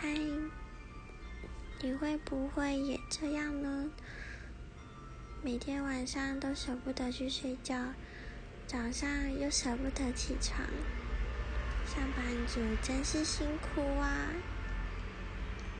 嗨你会不会也这样呢？每天晚上都舍不得去睡觉早上又舍不得起床上班族真是辛苦啊。